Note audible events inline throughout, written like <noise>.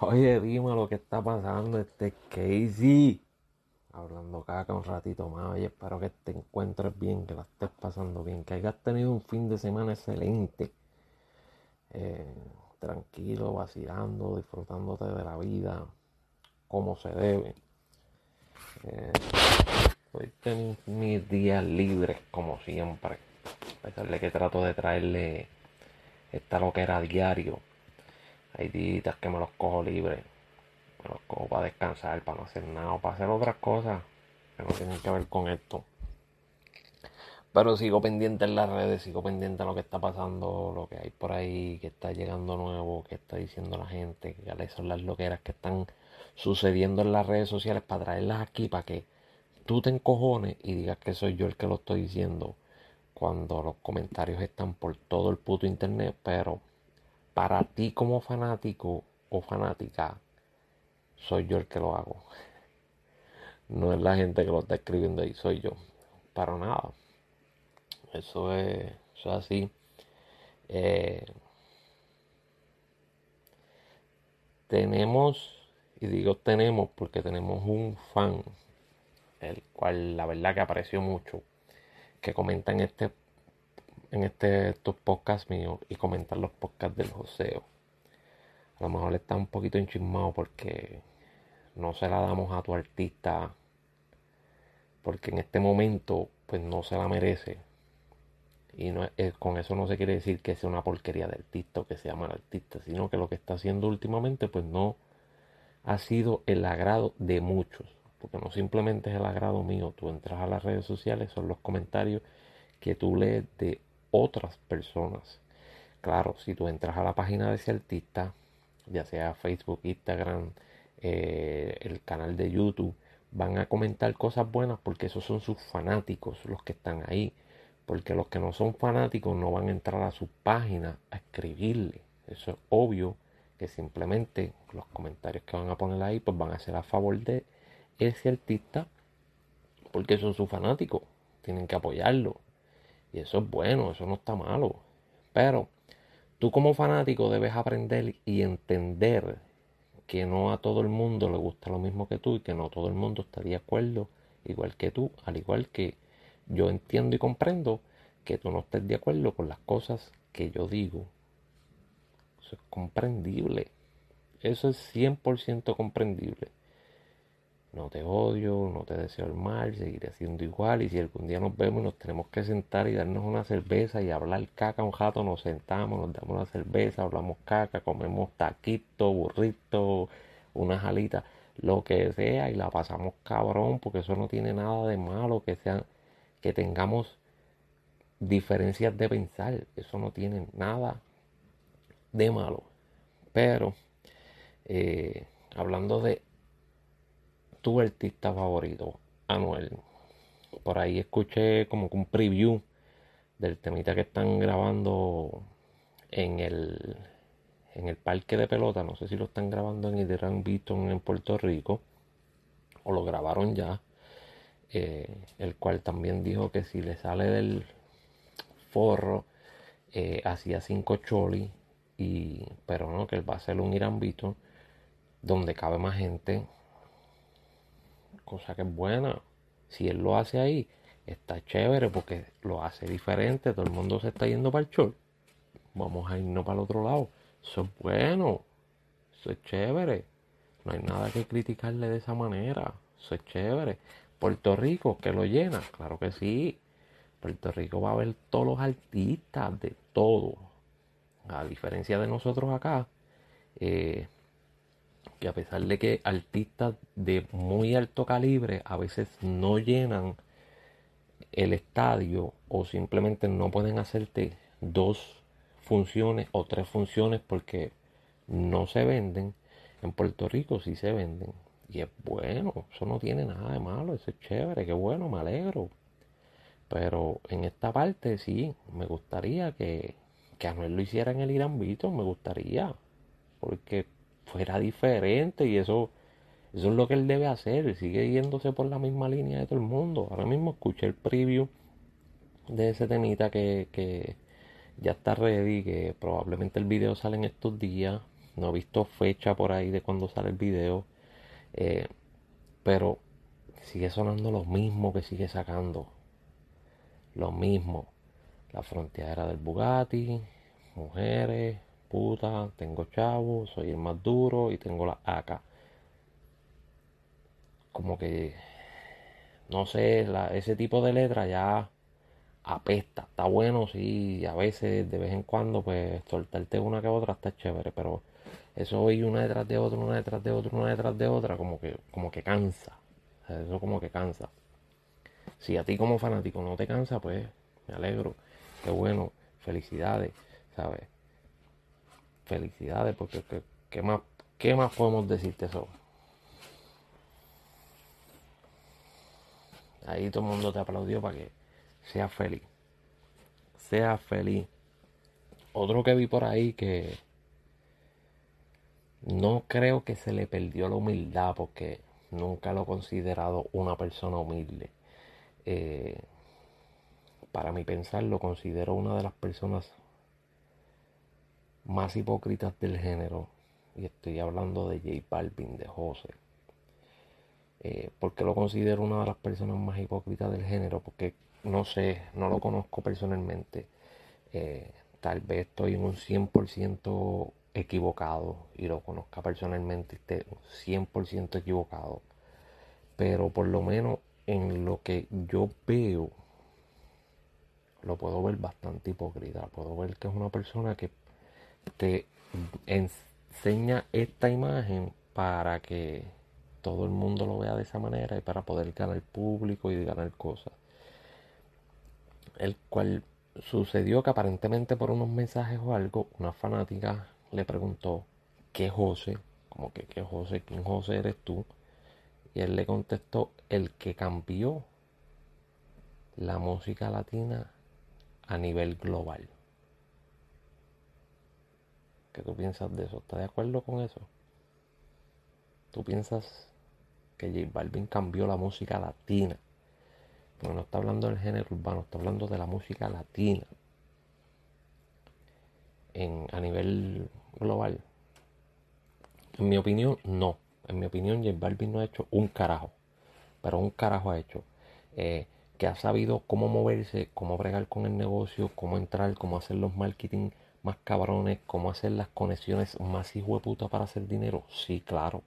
Oye, dime lo que está pasando, este Casey. Hablando caca un ratito más. Oye, espero que te encuentres bien, que la estés pasando bien, que hayas tenido un fin de semana excelente. Eh, tranquilo, vacilando, disfrutándote de la vida como se debe. Eh, hoy tengo mis días libres como siempre. A pesar de que trato de traerle esta lo que era diario hay días que me los cojo libres. Me los cojo para descansar, para no hacer nada, para hacer otras cosas que no tienen que ver con esto. Pero sigo pendiente en las redes, sigo pendiente de lo que está pasando, lo que hay por ahí, que está llegando nuevo, que está diciendo la gente, que son las loqueras que están sucediendo en las redes sociales para traerlas aquí, para que tú te encojones y digas que soy yo el que lo estoy diciendo cuando los comentarios están por todo el puto internet, pero para ti como fanático o fanática, soy yo el que lo hago. <laughs> No es la gente que lo está escribiendo ahí, soy yo. Para nada. Eso es, eso así. Eh, tenemos, y digo tenemos porque tenemos un fan, el cual la verdad que aprecio mucho, que comenta en este en este, estos podcasts míos y comentar los podcasts del joseo. A lo mejor está un poquito enchismado porque no se la damos a tu artista porque en este momento pues no se la merece. Y no, con eso no se quiere decir que sea una porquería de artista o que sea mal artista, sino que lo que está haciendo últimamente pues no ha sido el agrado de muchos. Porque no simplemente es el agrado mío. Tú entras a las redes sociales, son los comentarios que tú lees de otras personas. Claro, si tú entras a la página de ese artista, ya sea Facebook, Instagram, eh, el canal de YouTube, van a comentar cosas buenas porque esos son sus fanáticos los que están ahí. Porque los que no son fanáticos no van a entrar a su página a escribirle. Eso es obvio que simplemente los comentarios que van a poner ahí pues van a ser a favor de ese artista porque son sus fanáticos. Tienen que apoyarlo. Y eso es bueno, eso no está malo. Pero tú como fanático debes aprender y entender que no a todo el mundo le gusta lo mismo que tú y que no todo el mundo está de acuerdo igual que tú, al igual que yo entiendo y comprendo que tú no estés de acuerdo con las cosas que yo digo. Eso es comprendible. Eso es 100% comprendible no te odio, no te deseo el mal, seguiré siendo igual y si algún día nos vemos nos tenemos que sentar y darnos una cerveza y hablar caca un jato, nos sentamos, nos damos una cerveza, hablamos caca, comemos taquito, burrito, unas alitas, lo que sea y la pasamos cabrón porque eso no tiene nada de malo que sean que tengamos diferencias de pensar, eso no tiene nada de malo. Pero eh, hablando de tu artista favorito, Anuel. Por ahí escuché como que un preview del temita que están grabando en el en el parque de pelota. No sé si lo están grabando en Hidran Beaton en Puerto Rico o lo grabaron ya. Eh, el cual también dijo que si le sale del forro eh, hacía cinco choli y pero no que él va a hacer un Irán Beaton donde cabe más gente cosa que es buena. Si él lo hace ahí, está chévere porque lo hace diferente. Todo el mundo se está yendo para el short. Vamos a irnos para el otro lado. Eso es bueno. Eso es chévere. No hay nada que criticarle de esa manera. Eso es chévere. Puerto Rico, que lo llena. Claro que sí. Puerto Rico va a ver todos los artistas de todo. A diferencia de nosotros acá, eh, que a pesar de que artistas de muy alto calibre a veces no llenan el estadio o simplemente no pueden hacerte dos funciones o tres funciones porque no se venden, en Puerto Rico sí se venden. Y es bueno, eso no tiene nada de malo, eso es chévere, qué bueno, me alegro. Pero en esta parte sí, me gustaría que, que Anuel lo hiciera en el Irán Vito, me gustaría. Porque fuera diferente y eso, eso es lo que él debe hacer. sigue yéndose por la misma línea de todo el mundo. Ahora mismo escuché el preview de ese temita que, que ya está ready, que probablemente el video sale en estos días. No he visto fecha por ahí de cuando sale el video. Eh, pero sigue sonando lo mismo que sigue sacando. Lo mismo. La frontera del Bugatti, mujeres, puta, tengo chavos, soy el más duro y tengo la AK. Como que, no sé, ese tipo de letra ya apesta. Está bueno, sí, a veces, de vez en cuando, pues soltarte una que otra está chévere, pero eso hoy una detrás de otra, una detrás de otra, una detrás de otra, como que, como que cansa. eso como que cansa. Si a ti como fanático no te cansa, pues me alegro. Qué bueno, felicidades, ¿sabes? Felicidades, porque ¿qué, más, qué más podemos decirte eso? Ahí todo el mundo te aplaudió para que sea feliz. Sea feliz. Otro que vi por ahí que no creo que se le perdió la humildad porque nunca lo he considerado una persona humilde. Eh, para mi pensar lo considero una de las personas más hipócritas del género. Y estoy hablando de J Balvin, de José. Eh, ¿Por lo considero una de las personas más hipócritas del género? Porque no sé, no lo conozco personalmente. Eh, tal vez estoy en un 100% equivocado y lo conozca personalmente, esté 100% equivocado. Pero por lo menos en lo que yo veo, lo puedo ver bastante hipócrita. Puedo ver que es una persona que te enseña esta imagen para que todo el mundo lo vea de esa manera y para poder ganar público y ganar cosas el cual sucedió que aparentemente por unos mensajes o algo, una fanática le preguntó, ¿qué José? Como que, ¿qué José? ¿Quién José eres tú? Y él le contestó, el que cambió la música latina a nivel global. ¿Qué tú piensas de eso? ¿Estás de acuerdo con eso? ¿Tú piensas que J Balvin cambió la música latina porque no está hablando del género urbano, está hablando de la música latina. En, a nivel global. En mi opinión, no. En mi opinión, J Balvin no ha hecho un carajo. Pero un carajo ha hecho. Eh, que ha sabido cómo moverse, cómo bregar con el negocio, cómo entrar, cómo hacer los marketing más cabrones, cómo hacer las conexiones más hijo de puta para hacer dinero. Sí, claro.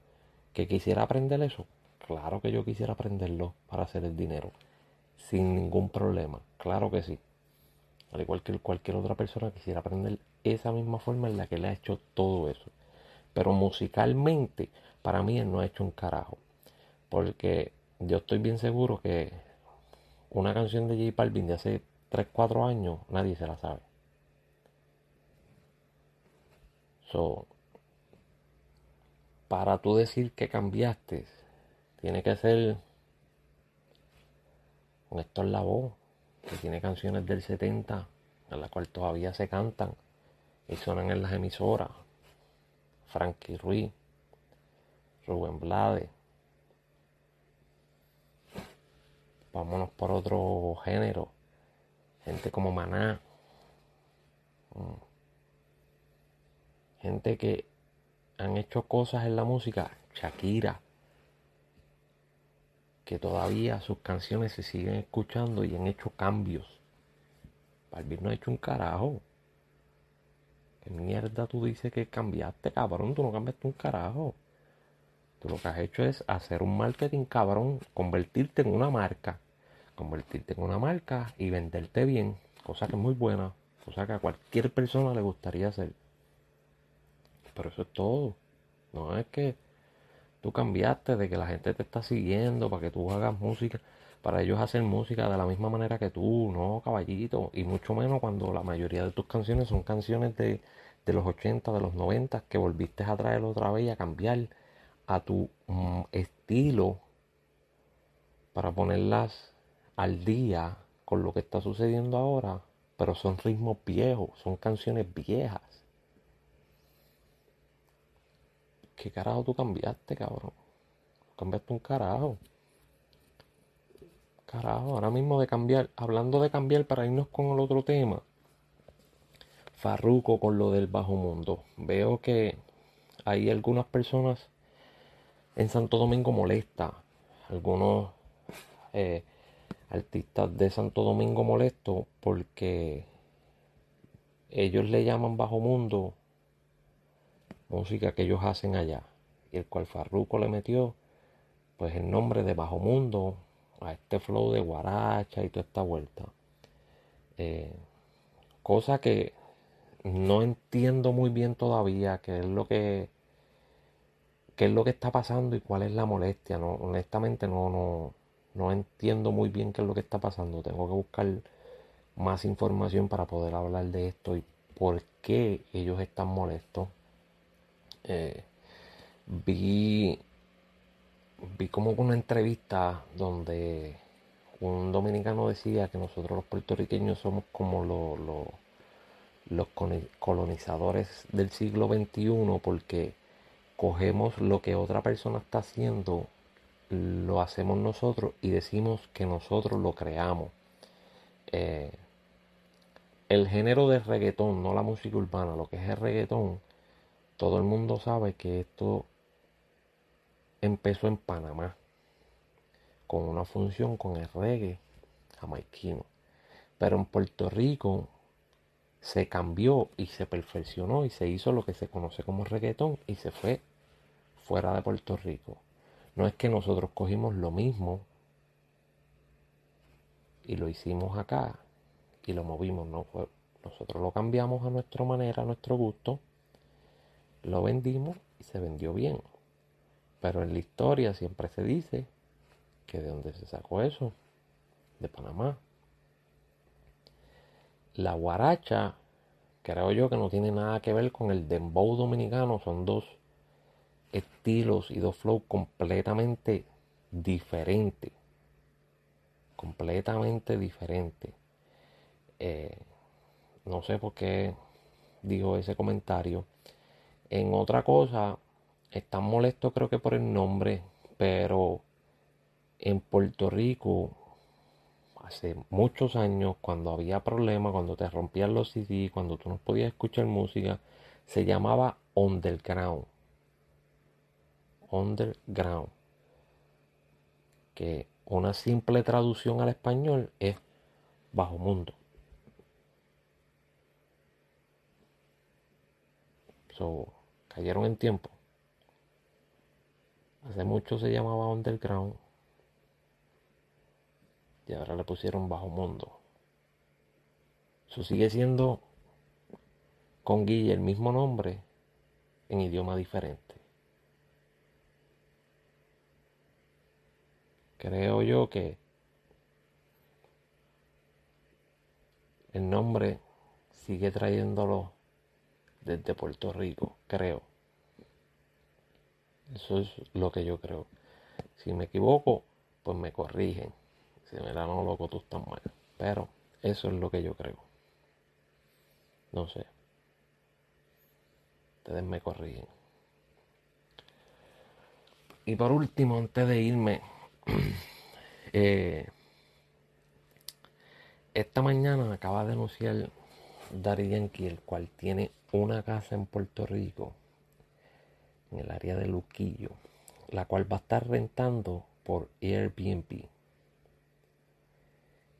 ¿Que quisiera aprender eso? Claro que yo quisiera aprenderlo para hacer el dinero sin ningún problema. Claro que sí. Al igual que cualquier otra persona quisiera aprender esa misma forma en la que le ha hecho todo eso. Pero musicalmente, para mí él no ha hecho un carajo. Porque yo estoy bien seguro que una canción de J Balvin de hace 3, 4 años, nadie se la sabe. Para tú decir que cambiaste, tiene que ser con Héctor Lavoe, que tiene canciones del 70, en las cuales todavía se cantan y suenan en las emisoras. Frankie Ruiz, Rubén Blade. Vámonos por otro género. Gente como Maná. Mm. Gente que han hecho cosas en la música. Shakira que todavía sus canciones se siguen escuchando y han hecho cambios. Balvin no ha hecho un carajo. ¿Qué mierda tú dices que cambiaste, cabrón? Tú no cambiaste un carajo. Tú lo que has hecho es hacer un marketing, cabrón, convertirte en una marca. Convertirte en una marca y venderte bien. Cosa que es muy buena. Cosa que a cualquier persona le gustaría hacer. Pero eso es todo. No es que Tú cambiaste de que la gente te está siguiendo para que tú hagas música, para ellos hacer música de la misma manera que tú, no, caballito. Y mucho menos cuando la mayoría de tus canciones son canciones de, los 80, de los 90, que volviste a traer otra vez a cambiar a tu mm, estilo para ponerlas al día con lo que está sucediendo ahora. Pero son ritmos viejos, son canciones viejas. ¿Qué carajo tú cambiaste, cabrón? Cambiaste un carajo. Carajo, ahora mismo de cambiar, hablando de cambiar para irnos con el otro tema. Farruco con lo del bajo mundo. Veo que hay algunas personas en Santo Domingo molesta, algunos eh, artistas de Santo Domingo molesto porque ellos le llaman bajo mundo música que ellos hacen allá y el cual Farruko le metió pues el nombre de bajo mundo a este flow de guaracha y toda esta vuelta eh, cosa que no entiendo muy bien todavía qué es lo que qué es lo que está pasando y cuál es la molestia no honestamente no no no entiendo muy bien qué es lo que está pasando. Tengo que buscar más información para poder hablar de esto y por qué ellos están molestos. Eh, vi, vi como una entrevista donde un dominicano decía que nosotros los puertorriqueños somos como los colonizadores del siglo XXI porque cogemos lo que otra persona está haciendo lo hacemos nosotros y decimos que nosotros lo creamos. Eh, el género de reggaetón, no la música urbana, lo que es el reggaetón, todo el mundo sabe que esto empezó en Panamá con una función con el reggae jamaiquino. Pero en Puerto Rico se cambió y se perfeccionó y se hizo lo que se conoce como reggaetón y se fue fuera de Puerto Rico. No es que nosotros cogimos lo mismo y lo hicimos acá y lo movimos, no nosotros lo cambiamos a nuestra manera, a nuestro gusto, lo vendimos y se vendió bien. Pero en la historia siempre se dice que de dónde se sacó eso, de Panamá. La guaracha, creo yo que no tiene nada que ver con el dembow dominicano, son dos estilos y dos flows completamente diferentes. Completamente diferentes. Eh, no sé por qué dijo ese comentario. En otra cosa, están molestos creo que por el nombre, pero en Puerto Rico, hace muchos años, cuando había problemas, cuando te rompían los CD, cuando tú no podías escuchar música, se llamaba Underground underground. Que una simple traducción al español es bajo mundo. So, cayeron en tiempo. Hace mucho se llamaba underground. Y ahora le pusieron bajo mundo. Eso sigue siendo con Guille el mismo nombre en idioma diferente. creo yo que el nombre sigue trayéndolo desde Puerto Rico, creo. Eso es lo que yo creo. Si me equivoco, pues me corrigen. Si me dan no loco, tú estás mal. Pero eso es lo que yo creo. No sé. Ustedes me corrigen. Y por último, antes de irme, <clears throat> Eh, esta mañana acaba de anunciar Dari Yankee, el cual tiene una casa en Puerto Rico, en el área de Luquillo, la cual va a estar rentando por Airbnb.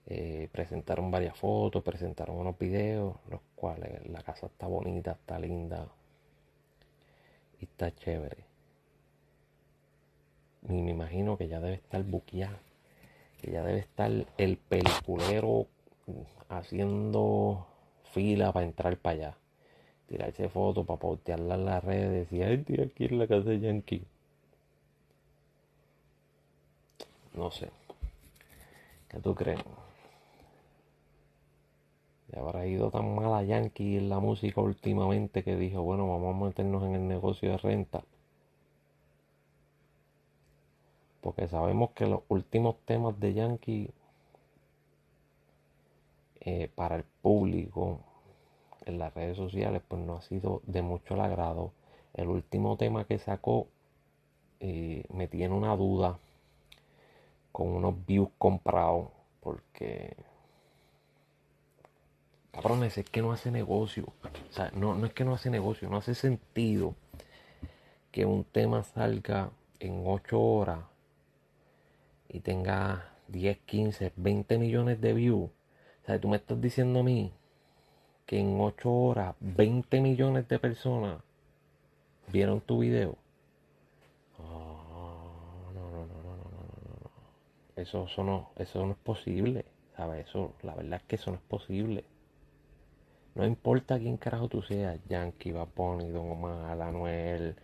Eh, presentaron varias fotos, presentaron unos videos, los cuales la casa está bonita, está linda y está chévere ni me imagino que ya debe estar buqueada, que ya debe estar el peliculero haciendo fila para entrar para allá, tirarse fotos para postearla en las redes, y estoy aquí en la casa de Yankee. No sé. ¿Qué tú crees? Ya habrá ido tan mal a Yankee en la música últimamente que dijo, bueno, vamos a meternos en el negocio de renta. porque sabemos que los últimos temas de Yankee eh, para el público en las redes sociales pues no ha sido de mucho agrado. El último tema que sacó eh, me tiene una duda con unos views comprados porque cabrones es que no hace negocio. O sea, no, no es que no hace negocio, no hace sentido que un tema salga en 8 horas y tenga 10, 15, 20 millones de views. O sea, tú me estás diciendo a mí que en 8 horas 20 millones de personas vieron tu video. no, no, no, no, no, no, no. Eso, eso, no, eso no es posible. ¿Sabes? Eso, la verdad es que eso no es posible. No importa quién carajo tú seas, Yankee, Bunny, Don Omar, Anuel,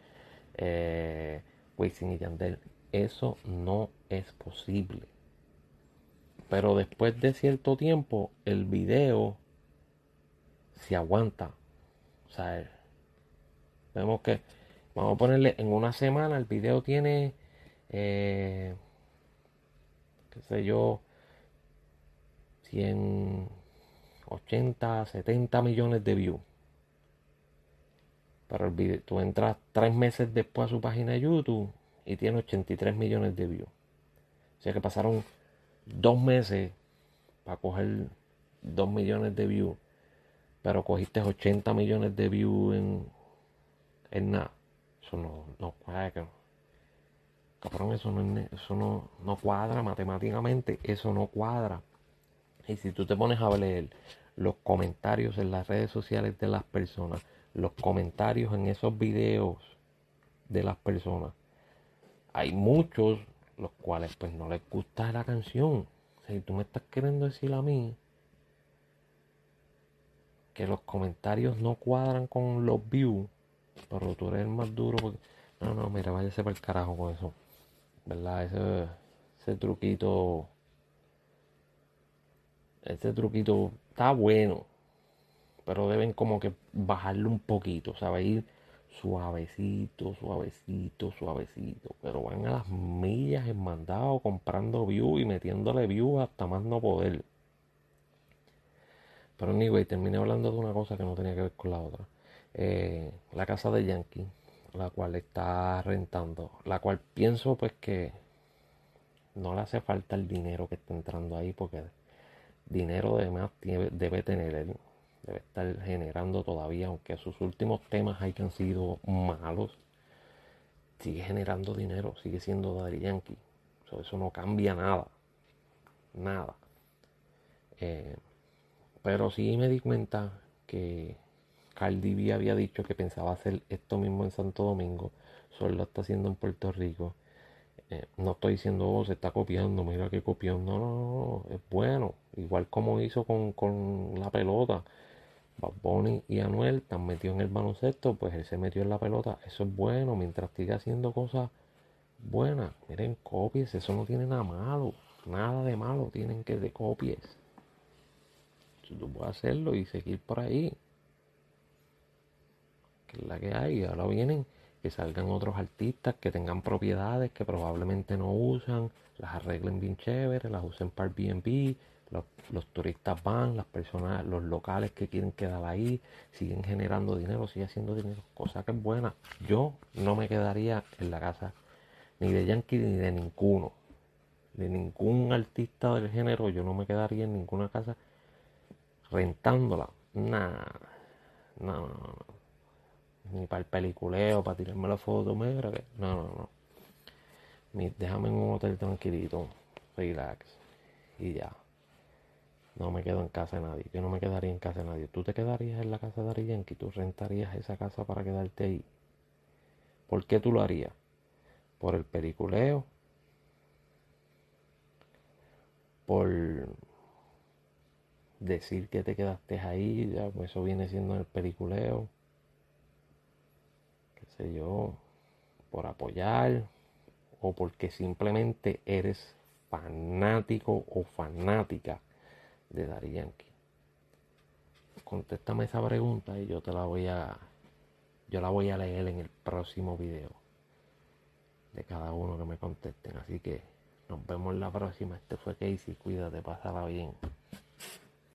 eh, y Yandel. Eso no es posible. Pero después de cierto tiempo, el video se aguanta. O sea, vemos que, vamos a ponerle, en una semana el video tiene, eh, qué sé yo, 180, 70 millones de views. Pero el video, tú entras tres meses después a su página de YouTube y tiene 83 millones de views. O sea que pasaron dos meses para coger 2 millones de views, pero cogiste 80 millones de views en, en nada. Eso no, no cuadra. Cabrón, eso no, eso no, no cuadra matemáticamente, eso no cuadra. Y si tú te pones a leer los comentarios en las redes sociales de las personas, los comentarios en esos videos de las personas, hay muchos los cuales pues no les gusta la canción. Si tú me estás queriendo decir a mí que los comentarios no cuadran con los views, pero tú eres el más duro porque... No, no, mira, váyase para el carajo con eso. ¿Verdad? Ese, ese truquito... Ese truquito está bueno. Pero deben como que bajarlo un poquito, ¿sabes? Ir suavecito, suavecito, suavecito. Pero van a las millas en mandado comprando views y metiéndole views hasta más no poder. Pero anyway, terminé hablando de una cosa que no tenía que ver con la otra. Eh, la casa de Yankee, la cual está rentando, la cual pienso pues que no le hace falta el dinero que está entrando ahí porque dinero además debe tener él debe estar generando todavía, aunque sus últimos temas hayan sido malos, sigue generando dinero, sigue siendo Daddy Yankee. eso no cambia nada, nada. Eh, pero sí me di cuenta que Cardi B había dicho que pensaba hacer esto mismo en Santo Domingo, solo lo está haciendo en Puerto Rico. Eh, no estoy diciendo, oh, se está copiando, mira que copió. No, no, no, es bueno. Igual como hizo con, con la pelota. Bad y Anuel están metidos en el baloncesto, pues él se metió en la pelota. Eso es bueno, mientras siga haciendo cosas buenas. Miren, copies, eso no tiene nada malo. Nada de malo tienen que de copies. Tú puedes hacerlo y seguir por ahí. Que es la que hay. Ahora vienen que salgan otros artistas que tengan propiedades que probablemente no usan, las arreglen bien chévere, las usen para Airbnb los, turistas van, las personas, los locales que quieren quedar ahí, siguen generando dinero, sigue haciendo dinero, cosa que es buena. Yo no me quedaría en la casa ni de Yankee ni de ninguno, de ningún artista del género, yo no me quedaría en ninguna casa rentándola. Nada, no, no, Ni para el peliculeo, para tirarme la foto, me no, no, no. déjame en un hotel tranquilito, relax y ya. No me quedo en casa de nadie. Yo no me quedaría en casa de nadie. ¿Tú te quedarías en la casa de Ari? ¿Tú rentarías esa casa para quedarte ahí? ¿Por qué tú lo harías? ¿Por el periculeo? ¿Por decir que te quedaste ahí? Ya, pues eso viene siendo el periculeo. ¿Qué sé yo? ¿Por apoyar? ¿O porque simplemente eres fanático o fanática? de Dari Yankee? Contéstame esa pregunta y yo te la voy a yo la voy a leer en el próximo video de cada uno que me contesten. Así que nos vemos la próxima. Este fue Casey. Cuídate, pásala bien.